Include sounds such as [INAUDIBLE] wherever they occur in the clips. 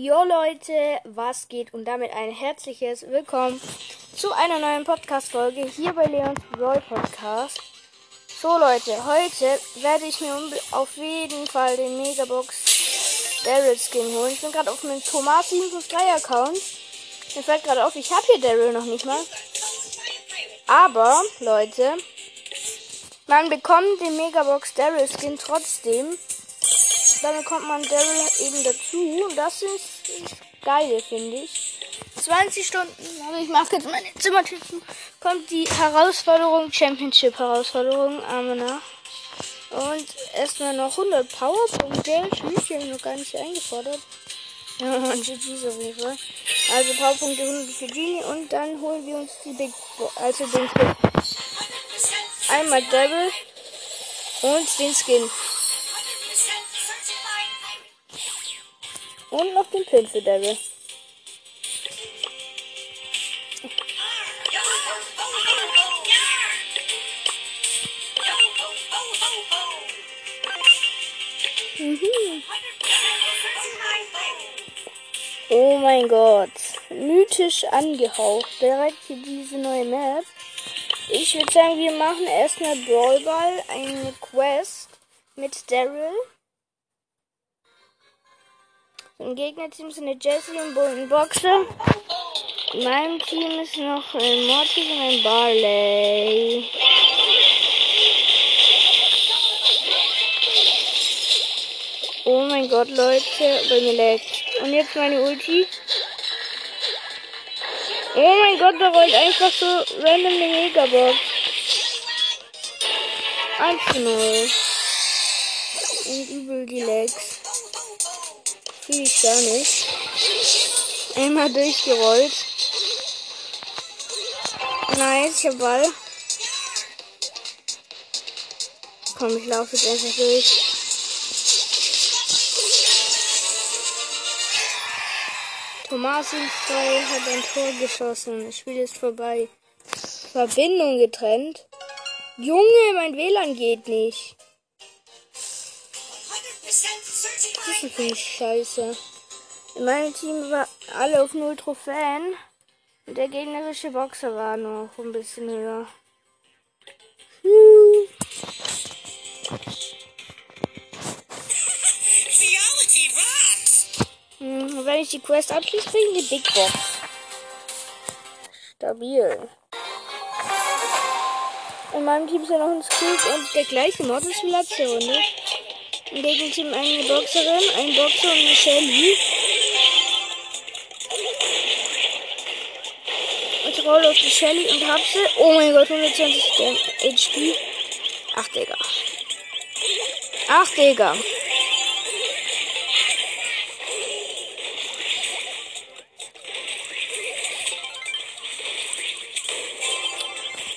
Jo Leute, was geht und damit ein herzliches Willkommen zu einer neuen Podcast-Folge hier bei Leons Brawl Podcast. So Leute, heute werde ich mir auf jeden Fall den Megabox Daryl Skin holen. Ich bin gerade auf meinem Thomas 753 Account. Mir fällt gerade auf, ich habe hier Daryl noch nicht mal. Aber, Leute, man bekommt den Megabox Daryl Skin trotzdem dann bekommt man Daryl eben dazu. Und das ist, geil, finde ich. 20 Stunden, also ich mache jetzt meine Zimmertüten, kommt die Herausforderung, Championship-Herausforderung, Amena. Und erstmal noch 100 Powerpunkte. Ich habe noch gar nicht eingefordert. [LAUGHS] Man GG's auf jeden Fall. Also Powerpunkte 100 für Genie und dann holen wir uns die Big Bo also den Skin. Einmal Daryl und den Skin. Und noch den für Devil. Mhm. Oh mein Gott. Mythisch angehaucht. Direkt hier diese neue Map. Ich würde sagen, wir machen erstmal Brawlball, eine Quest mit Daryl. Im Gegnerteam sind eine Jessie und und Boxer. In meinem Team ist noch ein Mortis und ein Barley. Oh mein Gott, Leute, bei mir leckt. Und jetzt meine Ulti. Oh mein Gott, da rollt einfach so random eine Megabox. 1 zu 0. Und übel die Legs. Fühle ich gar nicht. Einmal durchgerollt. Nice, ich hab Ball. Komm, ich laufe jetzt einfach durch. Thomasin 2 hat ein Tor geschossen. Das Spiel ist vorbei. Verbindung getrennt. Junge, mein WLAN geht nicht. Das finde ich scheiße. In meinem Team war alle auf 0 Trophäen. Und der gegnerische Boxer war noch ein bisschen höher. Hm. Wenn ich die Quest abschließe, kriege ich die Big Box. Stabil. In meinem Team ist ja noch ein Scoop und der gleiche Mod ist wie letzte Runde. Im Gegenteam eine Boxerin, ein Boxer und eine Shelly. Ich rolle auf die Shelly und hab sie. Oh mein Gott, 120 HP. Ach, Digga. Ach, Digga.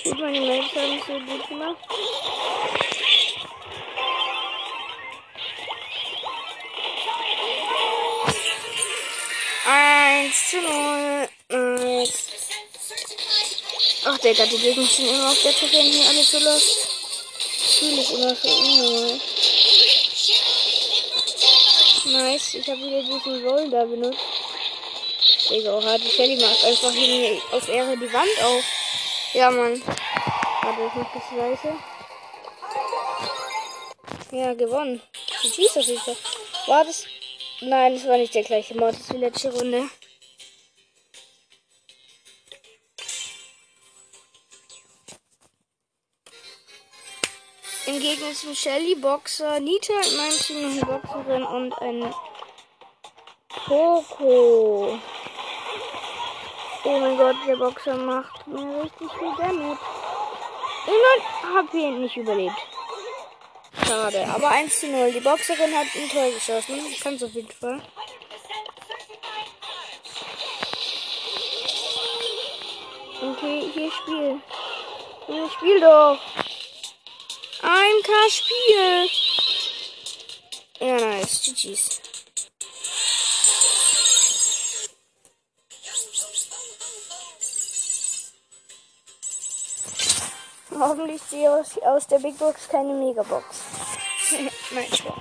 Gut, meine Mails haben so gut gemacht. Eins zu null. Eins. Ach, Digga, die Gegner sind immer auf der Treppe hier alles so los. Spiel ist immer so unnormal. Nice, ich habe wieder diesen Roll da benutzt. Digga, oha, die Shelly macht einfach hier auf Ehre die Wand auf. Ja, Mann. Warte, ich mach das Weiße. Ja, gewonnen. Jeden Fall. War das Nein, es war nicht der gleiche Mod wie letzte Runde. Im Gegensatz zu Shelly, Boxer, Nita, in meinem Team eine Boxerin und ein Poco. Oh mein Gott, der Boxer macht mir richtig viel Damage. Ich habe hier nicht überlebt. Schade, aber 1 zu 0. Die Boxerin hat ein Tor geschossen. Ich kann es auf jeden Fall. Okay, hier Spiel. Hier Spiel doch. Ein K-Spiel. Ja, nice. GG's. Hoffentlich sehe ich aus der Big Box keine Megabox. [LAUGHS] Nein, Spaß.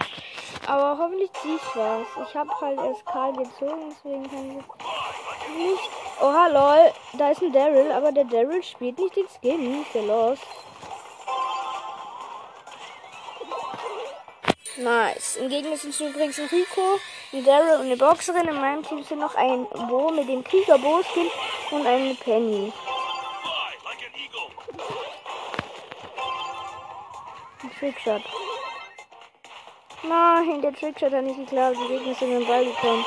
Aber hoffentlich ziehe ich was. Ich habe halt erst Karl gezogen, deswegen kann ich nicht. Oha, lol. Da ist ein Daryl, aber der Daryl spielt nicht den Skin. Der los? Nice. Im Gegensatz sind übrigens ein Rico, ein Daryl und eine Boxerin. In meinem Team sind noch ein Bo mit dem Krieger-Bo-Skin und eine Penny. Ein Trickshot. Nein, der Trickshot hat nicht geklappt. Die Gegner sind in den Ball gekommen.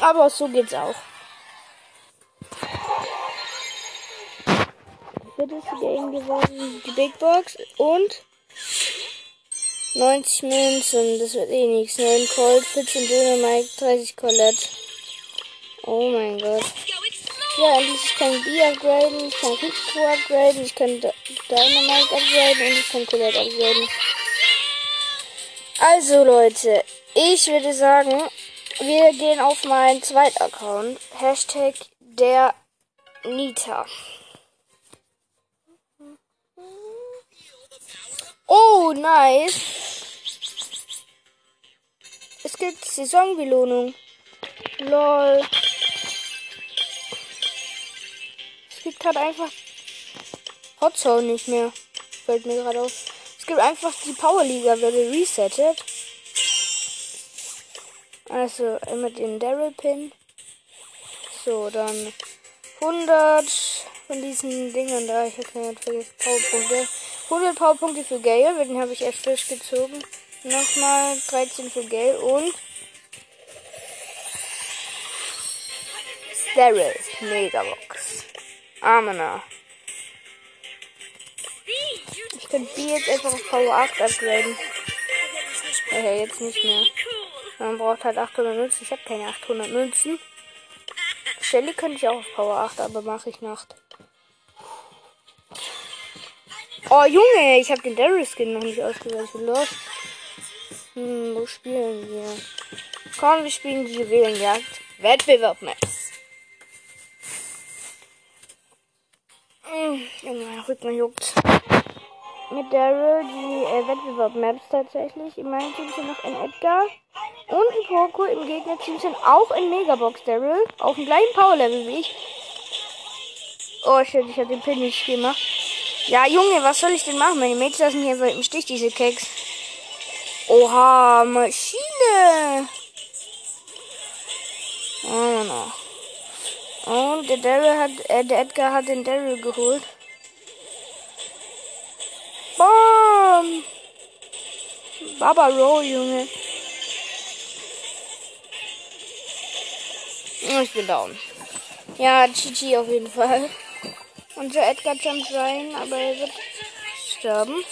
Aber so geht's auch. Viertes Game gewonnen. Die Big Box und 90 Münzen. Das wird eh nichts. 9 Colt, 14 Dynamite, 30 Colette. Oh mein Gott. Ja, endlich ich kann B upgraden, ich kann Rico upgraden, ich kann Dynamite upgraden und ich kann Colette upgraden. Also Leute, ich würde sagen, wir gehen auf meinen zweiten Account. Hashtag der Nita. Oh, nice. Es gibt Saisonbelohnung. Lol. Es gibt halt einfach Hot Zone nicht mehr. Fällt mir gerade auf gibt einfach die Powerliga wurde resettet. Also immer den Daryl Pin. So, dann 100 von diesen Dingen da. Ich habe keine vergessen. Powerpunkte. 100 Powerpunkte für Gale, den habe ich erst frisch gezogen. Nochmal 13 für Gale und Daryl Megabox. Amena könnte die jetzt einfach auf Power 8 upgraden. Ja, jetzt nicht mehr. Man braucht halt 800 Münzen. Ich habe keine 800 Münzen. Shelly könnte ich auch auf Power 8, aber mache ich Nacht. Oh Junge, ich habe den Daryl Skin noch nicht ausgewählt. Ich los. Hm, wo spielen wir? Komm, wir spielen die Juwelenjagd. Wettbewerb Maps. Hm, Junge, mein Rücken juckt mit Daryl die äh, Wettbewerb-Maps tatsächlich. In meinem Team sind noch ein Edgar und ein Poco. Im Gegnerteam sind auch ein Megabox Daryl. Auf dem gleichen Power-Level wie ich. Oh shit, ich habe den Pin nicht gemacht. Ja, Junge, was soll ich denn machen? Meine Mädchen lassen hier im Stich, diese Keks. Oha, Maschine. Oh, no. Und der Daryl hat, äh, der Edgar hat den Daryl geholt. Bam! Baba Roll, Junge. Ich bin down. Ja, GG auf jeden Fall. Unser Edgar jumpt rein, aber er wird sterben.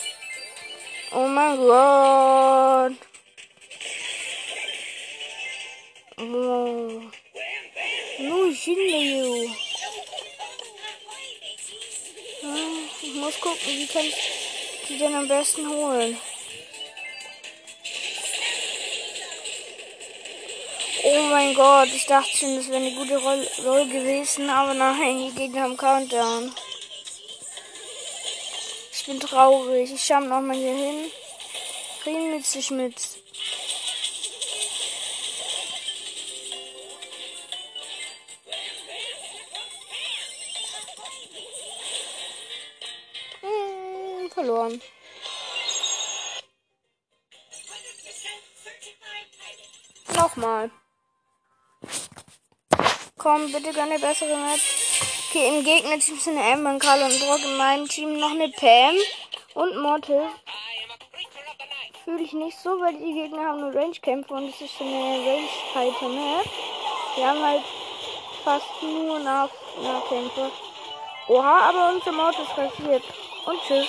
Oh mein Gott. Oh. No, you. Ich muss gucken, wie kann ich die denn am besten holen? Oh mein Gott, ich dachte schon, das wäre eine gute Rolle, Roll gewesen, aber nein, die Gegner haben Countdown. Ich bin traurig. Ich schau noch mal hier hin. Frieden mit sich mit. verloren. Nochmal. Komm, bitte gönn eine bessere Map. Okay, im Gegnerteam sind Amber, Karl und Brock. In meinem Team noch eine Pam und Mortis. Fühle ich nicht so, weil die Gegner haben nur Range-Kämpfe und es ist eine Range-Fighter-Map. Wir haben halt fast nur nach Nahkämpfe. Oha, aber unser Mortis rasiert. Und tschüss.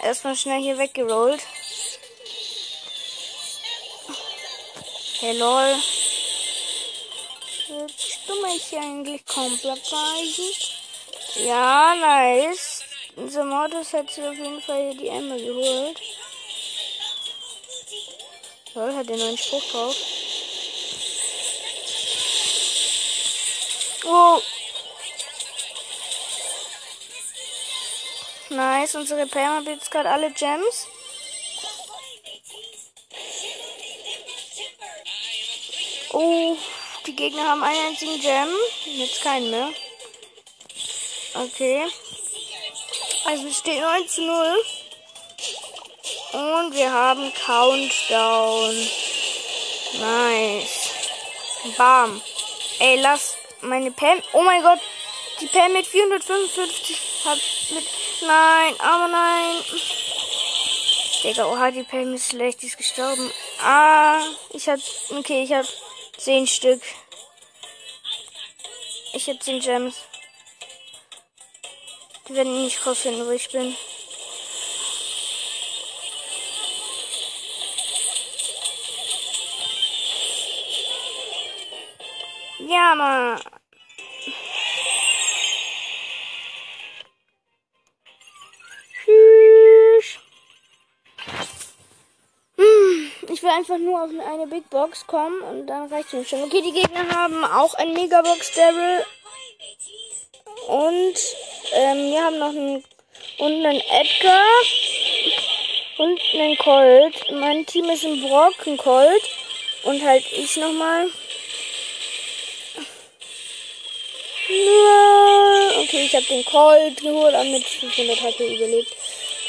Erstmal schnell hier weggerollt. Hey lol. Willst du mich eigentlich komplett behalten? Ja, nice. Unser Modus hat sich auf jeden Fall hier die Emma geholt. Lol, hat den neuen Spruch drauf. Oh. Nice, unsere Perma bietet gerade alle Gems. Oh. Gegner haben einen einzigen Gem. Jetzt keinen mehr. Okay. Also es steht 9 zu 0. Und wir haben Countdown. Nice. Bam. Ey, lass meine Pam. Oh mein Gott. Die Pam mit 455 hat mit. Nein, aber nein. Digga, oha, die Pam ist schlecht. Die ist gestorben. Ah, ich hab. Okay, ich hab 10 Stück. Ich hab 10 Gems. Die werden nicht rausfinden, wo ich bin. Ja, Mann. Will einfach nur auf eine Big Box kommen und dann reicht es mir schon. Okay, die Gegner haben auch ein Megabox Daryl. Und ähm, wir haben noch einen und einen Edgar und einen Colt. Mein Team ist ein Brock, ein Colt und halt ich nochmal. Okay, ich habe den Colt geholt und mit 500 HP überlebt.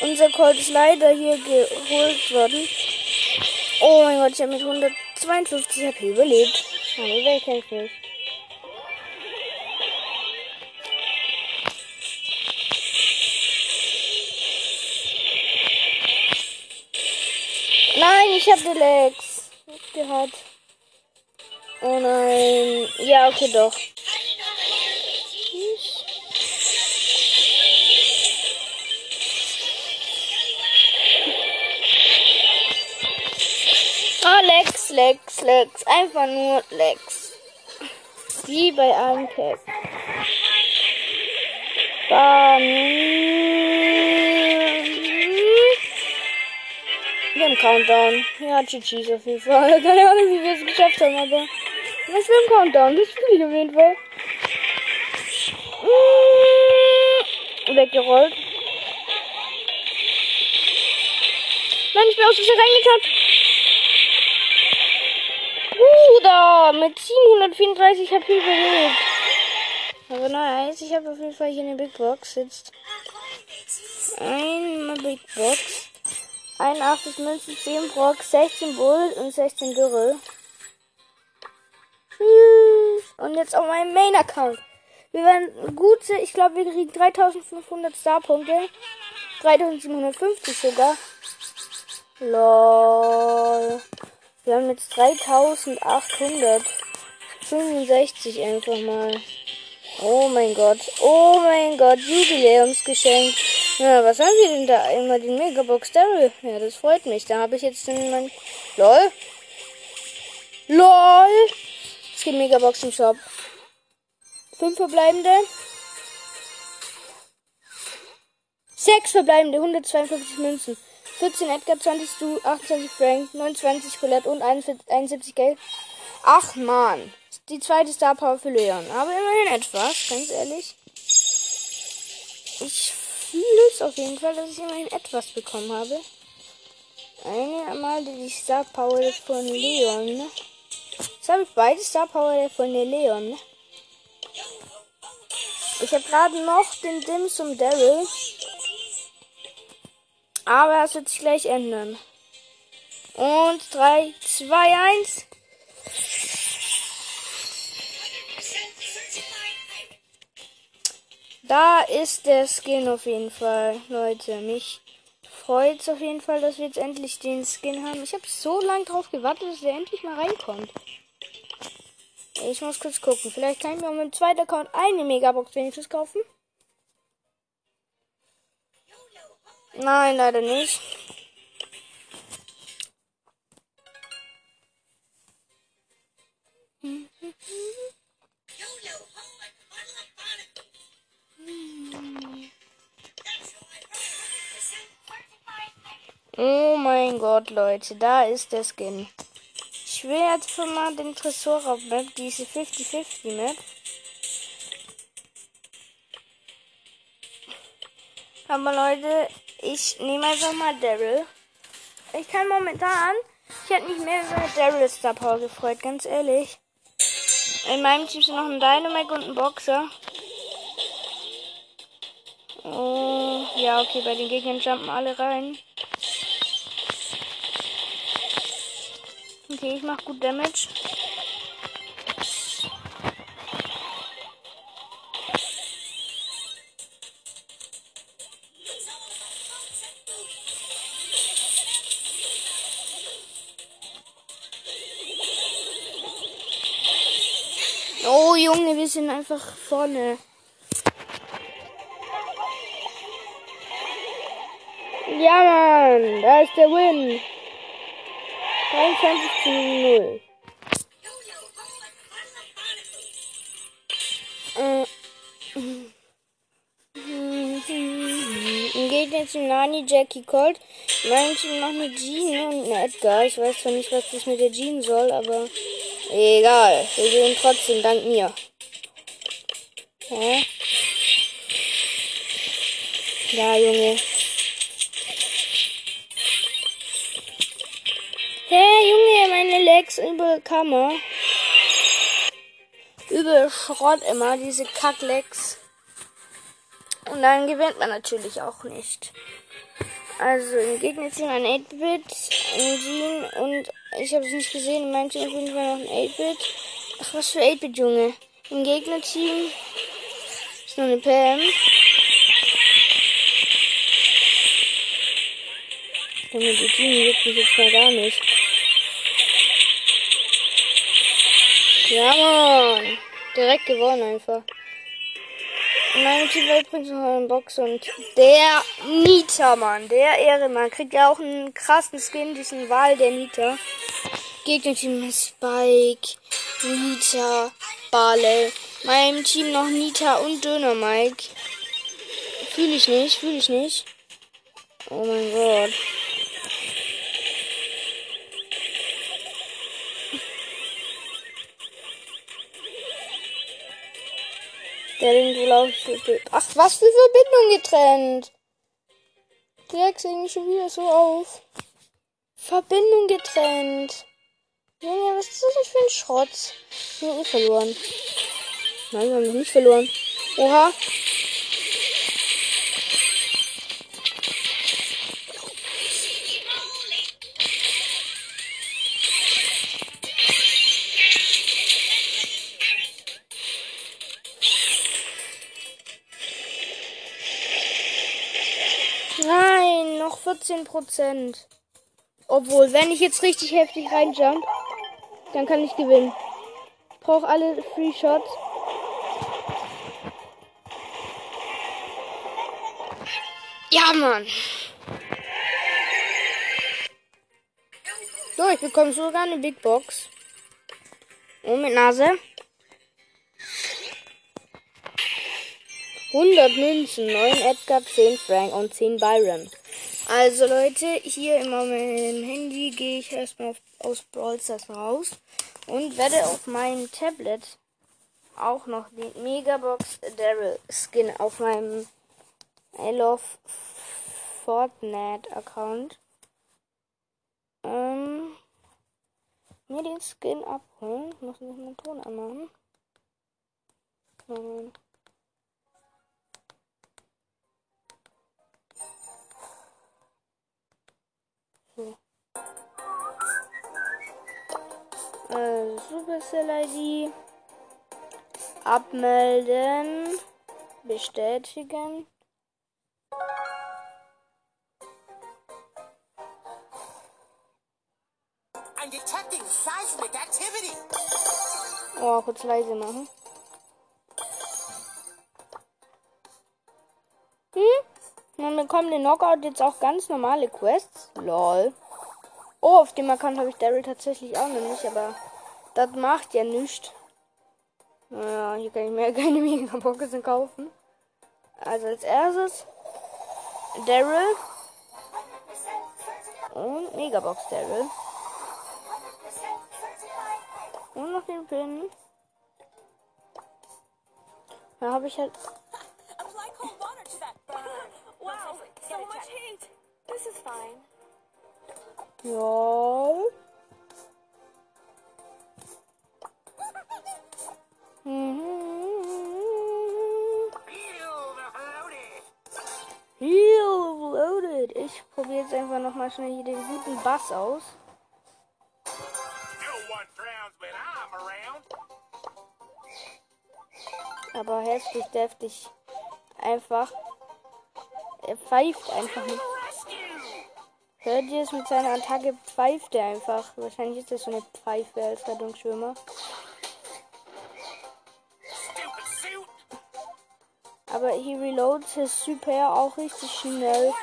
Unser Colt ist leider hier geholt worden. Oh mein Gott, ich habe mit 152 HP überlebt. Aber wer kennt mich? Nein, ich habe die Legs gehabt. Oh nein. Ja, okay, doch. Lex, Lex. Einfach nur Lex. Wie bei einem Cap. Bam. Wir haben Countdown. Ja, GG's auf jeden Fall. [LAUGHS] Keine Ahnung, wie wir es geschafft haben, aber. Was wir im Countdown? Das spiele ich auf jeden Fall. Weggerollt. Nein, ich bin aus Versehen reingetanzt. Bruder, mit 734 HP überlebt. Aber nice, ich habe auf jeden Fall hier eine Big Box jetzt. Einmal Big Box. 81 Münzen, 10 Brock, 16 Bull und 16 Dürre. Und jetzt auf meinem Main-Account. Wir werden gute, ich glaube, wir kriegen 3500 Star-Punkte. 3750 sogar. Lol. Wir haben jetzt 3865 einfach mal. Oh mein Gott. Oh mein Gott. Jubiläumsgeschenk. Ja, was haben wir denn da? Immer den Megabox Daryl. Ja, das freut mich. Da habe ich jetzt den mein. LOL. LOL. Es gibt Megabox im Shop. Fünf verbleibende. Sechs verbleibende. 152 Münzen. 14 Edgar, 20 Stu, 28 Frank, 29 Colette und 71 Geld. Ach man. Die zweite Star Power für Leon. Aber immerhin etwas, ganz ehrlich. Ich fühle es auf jeden Fall, dass ich immerhin etwas bekommen habe. Einmal die Star Power von Leon. Jetzt habe ich beide Star Power von Leon. Ich habe gerade noch den Dim zum Daryl. Aber es wird sich gleich ändern. Und 3, 2, 1. Da ist der Skin auf jeden Fall, Leute. Mich freut es auf jeden Fall, dass wir jetzt endlich den Skin haben. Ich habe so lange drauf gewartet, dass der endlich mal reinkommt. Ich muss kurz gucken. Vielleicht kann ich mir mit dem zweiten Account eine Megabox wenigstens kaufen. Nein, leider nicht. Oh mein Gott, Leute, da ist der Skin. Ich will jetzt schon mal den Tresor auf Map, diese 50-50 Map. Aber Leute, ich nehme einfach mal Daryl. Ich kann momentan Ich hätte mich mehr über Daryl Star Power gefreut, ganz ehrlich. In meinem Team sind noch ein Dynamite und ein Boxer. Oh, ja, okay, bei den Gegnern jumpen alle rein. Okay, ich mach gut Damage. Einfach vorne. Ja, Mann, da ist der Win. 23 zu 0. Äh, [LAUGHS] Im Gegner Nani, Jackie Colt. Mein Team noch eine Jean und eine Edgar. Ich weiß zwar nicht, was das mit der Jean soll, aber egal. Wir gehen trotzdem dank mir. Hä? Ja, Junge. Hey, Junge, meine Legs übel Kammer. Übel Schrott immer, diese Kacklegs. Und dann gewinnt man natürlich auch nicht. Also im Gegnerteam ein 8-Bit, ein Jean und ich habe es nicht gesehen, in meinem Team auf jeden Fall noch ein 8-Bit. Ach, was für 8-Bit, Junge. Im Gegnerteam ist noch eine Pam. Junge, die Jean juckt mich jetzt mal gar nicht. Ja, Mann. Direkt gewonnen einfach. Meine Team übrigens noch einen Box und der Nita, Mann. Der Ehrenmann kriegt ja auch einen krassen Skin, diesen Wahl der Nita. Gegnerteam Spike, Nita, Barley. Meinem Team noch Nita und Döner Mike. Fühle ich nicht, fühle ich nicht. Oh mein Gott. Der den glaube ich. Ach, was für Verbindung getrennt. Die regt mich schon wieder so auf. Verbindung getrennt. Junge, was ist das denn für ein Schrott? Wir haben eh verloren. Nein, wir haben noch nicht verloren. Oha. Nein, noch 14 Prozent. Obwohl, wenn ich jetzt richtig heftig reinjump, dann kann ich gewinnen. Ich brauche alle Free Shots. Mann. So, ich bekomme sogar eine Big Box. Und mit Nase. 100 Münzen, 9 Edgar, 10 Frank und 10 Byron. Also Leute, hier in meinem Handy gehe ich erstmal aus Brawl Stars raus und werde auf meinem Tablet auch noch die Megabox Daryl Skin auf meinem I Love Fortnite Account ähm, mir den Skin abholen. Ich muss nicht meinen Ton anmachen. Moment. So. Äh, Supercell ID. Abmelden. Bestätigen. Kurz leise machen. Hm? Man bekommt den Knockout jetzt auch ganz normale Quests. Lol. Oh, auf dem Account habe ich Daryl tatsächlich auch noch nicht, aber das macht ja nichts. Naja, hier kann ich mir [LAUGHS] keine Megaboxen kaufen. Also als erstes Daryl und Megabox Daryl. Und noch den Pin. Da habe ich halt. Ja. Heal loaded. Ich probiere jetzt einfach nochmal schnell hier den guten Bass aus. Aber heftig, deftig. Einfach. Er pfeift einfach nicht. Hört ihr es mit seiner Attacke? Pfeift er einfach. Wahrscheinlich ist das so eine Pfeife als Rettungsschwimmer. Aber he reloads his Super auch richtig schnell.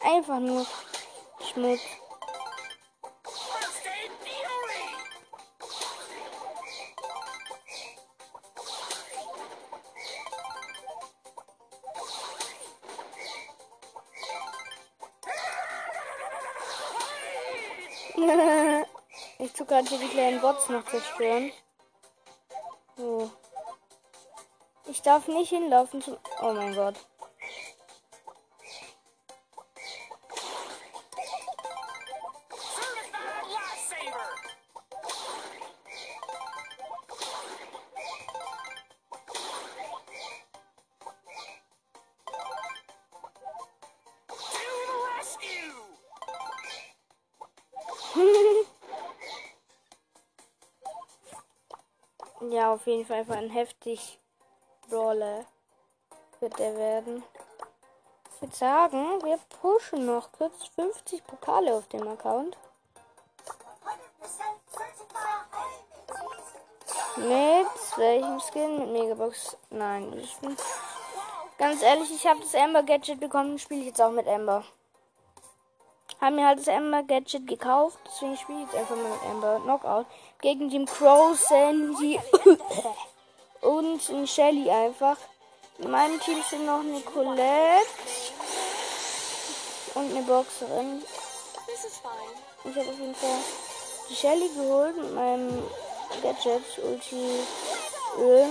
Einfach nur Schmutz. Hier die kleinen Bots noch zerstören. So. Ich darf nicht hinlaufen zum. Oh mein Gott. Ja, auf jeden Fall einfach ein heftig Brawler wird der werden. Ich würde sagen, wir pushen noch kurz 50 Pokale auf dem Account. 100% certified Mit welchem Skin? Mit Megabox? Nein, ich bin. Ganz ehrlich, ich habe das Amber Gadget bekommen, spiele ich jetzt auch mit Amber. Haben mir halt das Amber Gadget gekauft, deswegen spiele ich jetzt einfach mal mit Amber Knockout. Gegen Team Crow, Sandy [COUGHS] und eine Shelly einfach. In meinem Team sind noch eine Colette und eine Boxerin. Ich habe auf jeden Fall die Shelly geholt mit meinem Gadget Ulti Öl.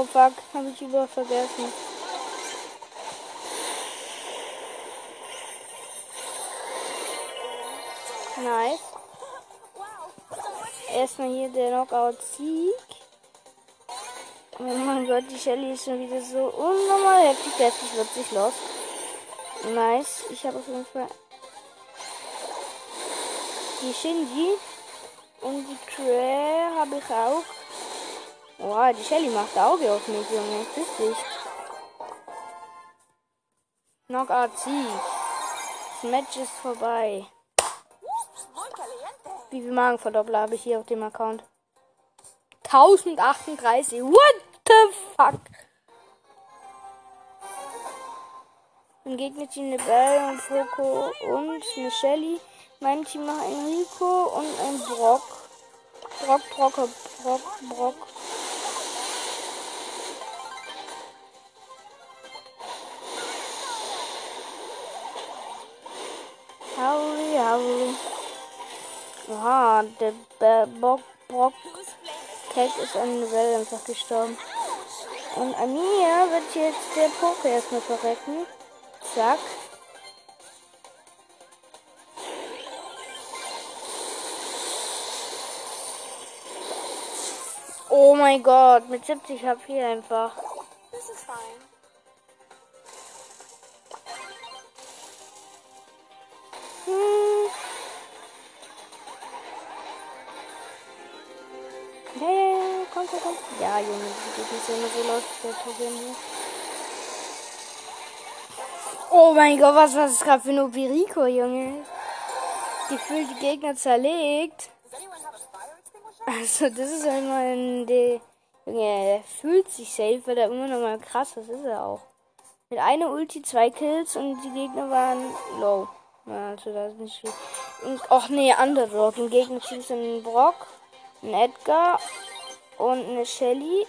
Oh fuck, habe ich über vergessen. Nice. Erstmal hier der Knockout-Sieg. Oh mein Gott, die Shelly ist schon wieder so unnormal heftig. Heftig wird sich los. Nice. Ich habe auf jeden Fall die Shinji und die Cray habe ich auch. Wow, die Shelly macht Auge auf mich, Junge. Grüß dich. Knockout-Sieg. Das Match ist vorbei. Wie viel Magenverdoppler habe ich hier auf dem Account? 1038. What the fuck? Im Gegnerteam eine Belle, ein Foko und eine Shelly. Mein Team noch ein Rico und ein Brock. Brock, Brock, Brock, Brock. Haui. Oha, der Be Bock, Brock ist an der Welle einfach gestorben. Und an mir wird jetzt der Poké erstmal verrecken. Zack. Oh mein Gott, mit 70 HP einfach. This is fine. Junge, das geht nicht immer so läuft der Pokémon hier. Oh mein Gott, was war das gerade für ein Obirico, Junge? Die fühlt die Gegner zerlegt. Also, das ist einmal ein. De Junge, er fühlt sich safe, weil er immer noch mal krass, das ist er auch. Mit einer Ulti zwei Kills und die Gegner waren low. Also, das ist nicht viel. Und, ach nee, Underdog. Im Gegnerteam sind ein Brock, ein Edgar und eine Shelly.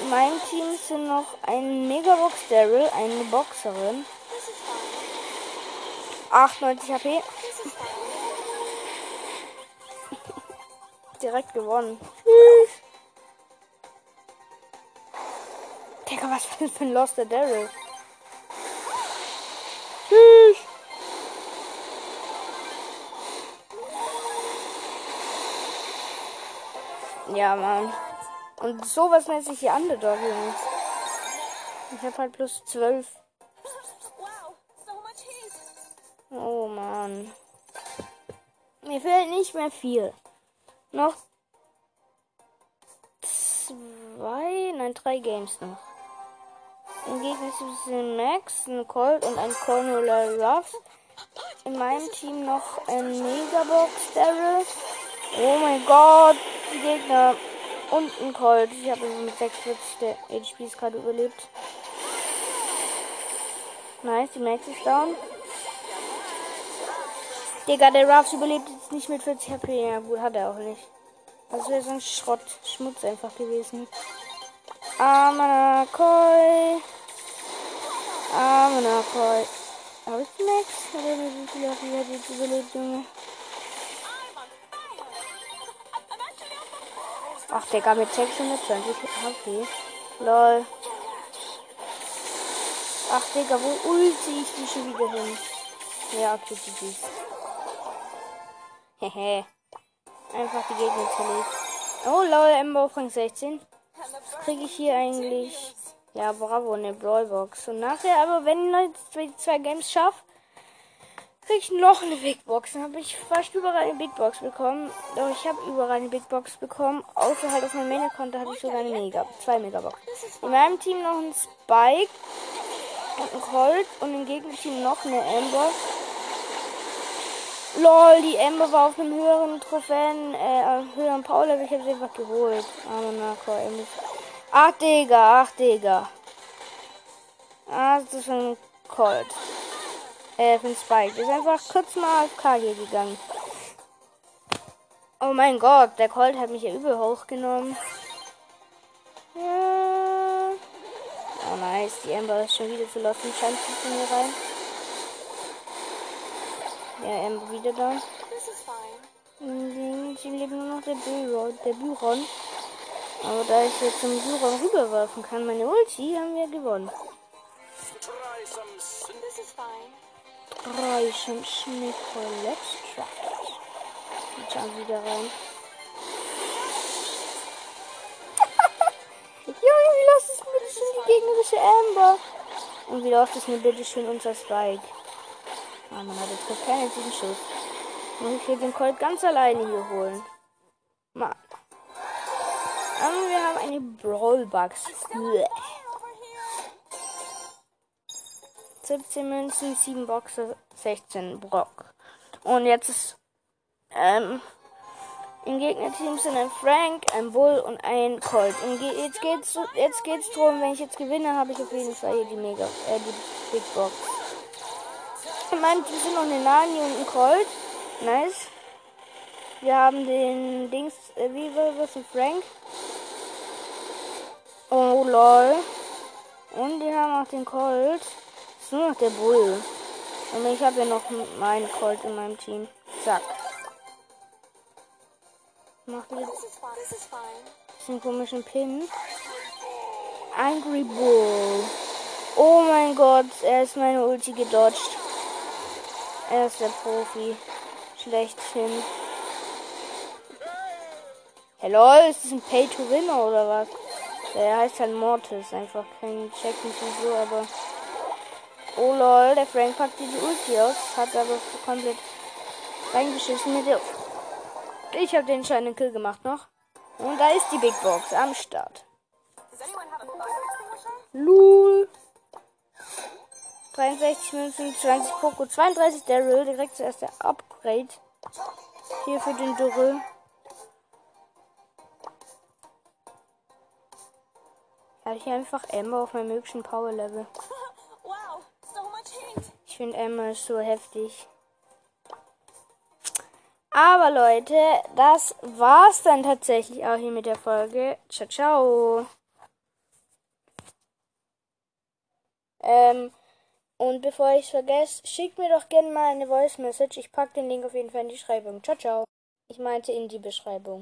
In meinem Team sind noch ein Megabox Daryl, eine Boxerin. This 98 HP. Direkt gewonnen. Tschüss. Digga, was für ein Lost Daryl? Tschüss. Ja, Mann. Und sowas nennt sich hier Underdog, Jungs. Ich hab halt plus 12. Wow, so much heat. Oh Mann. Mir fehlt nicht mehr viel. Noch zwei, nein, drei Games noch. Im Gegensatz zu Max, ein Colt und ein Cornelia Ruff. In meinem Team noch ein Megabox Daryl. Oh mein Gott, die Gegner. Und ein Colt. Ich habe mit 46 der HPs gerade überlebt. Nice, die Max ist down. Digga, der Ruffs überlebt jetzt nicht mit 40 HP. Ja, gut, hat er auch nicht. Das wäre so ein Schrott, Schmutz einfach gewesen. Amanakoi. Amanakoi. Hab ich die Max? Oder wie viele hat jetzt überlebt, Junge? Ach, Digga, mit 620 HP. Lol. Ach, Digga, wo ulti ich die schon wieder hin? Ja, okay, ist. Hehe. Einfach die Gegner zerlegt. Oh, lol, Ember auf Rang 16. Kriege ich hier eigentlich. Ja, bravo, eine Brawlbox. Und nachher, aber wenn ich die zwei Games schaffe, kriege ich noch eine Big Box. Dann habe ich fast überall eine Big Box bekommen. Doch ich habe überall eine Big Box bekommen. Außer halt auf meinem Main-Account, da hatte ich sogar eine Mega. Zwei Megabox. In meinem Team noch ein Spike und ein Colt und im Gegnerteam noch eine Amber. Lol, die Amber war auf einem höheren Trophäen, äh, höheren Power-Level. Ich habe sie einfach geholt. Aber na, Amber. Ach, Digga, ach, Digga. Ah, das ist ein Colt. Äh, ein Spike. Ist einfach kurz mal AFK hier gegangen. Oh mein Gott, der Colt hat mich ja übel hochgenommen. Ja. Oh nice, die Amber ist schon wieder zu Lost in Chancen zu mir rein. Ja, Amber wieder da. Dem lebt nur noch der Byron. Der Byron. Aber da ich jetzt zum Byron rüberwerfen kann, meine Ulti, haben wir gewonnen. Reichen Schneekoll Extract. Und dann wieder rein. [LAUGHS] Junge, wie läuft es bitte schön die gegnerische Amber? Und wie läuft es mir bitte schön unser Spike? Ah, man hat jetzt keinen einzigen Schuss. Muss ich hier den Colt ganz alleine hier holen. Mann. Und wir haben eine Brawlbox. Blech. 17 Münzen, 7 Boxer, 16 Brock. Und jetzt ist ähm, im Gegnerteam sind ein Frank, ein Bull und ein Colt. Und jetzt geht's jetzt geht's drum, wenn ich jetzt gewinne, habe ich auf jeden Fall hier die Mega, äh, die Big Box. Ich meine, wir sind noch eine Nani und ein Colt. Nice. Wir haben den Dings, äh, wie war das, ein Frank? Oh lol. Und wir haben auch den Colt. Ist nur noch der Bull. Und ich habe ja noch meinen Colt in meinem Team. Zack. Macht fine. diesen komischen Pin. Angry Bull. Oh mein Gott, er ist meine Ulti gedodged. Er ist der Profi. Schlechthin. Hello, ist das ein Pay-to-Winner oder was? Der heißt halt Mortis, einfach kein Check nicht und so, aber. Oh lol, der Frank packt die Ulti aus, hat aber komplett reingeschissen mit der. Ich habe den scheinen Kill gemacht noch. Und da ist die Big Box am Start. Lul. 63 Münzen, 20 Poco, 32 Daryl, direkt zuerst der Upgrade. Hier für den Daryl. Habe ich einfach Emma auf meinem höchsten Power Level. Finde Emma so heftig. Aber Leute, das war's dann tatsächlich auch hier mit der Folge. Ciao, ciao. Ähm, Und bevor ich es vergesse, schickt mir doch gerne mal eine Voice Message. Ich packe den Link auf jeden Fall in die Beschreibung. Ciao, ciao. Ich meinte in die Beschreibung.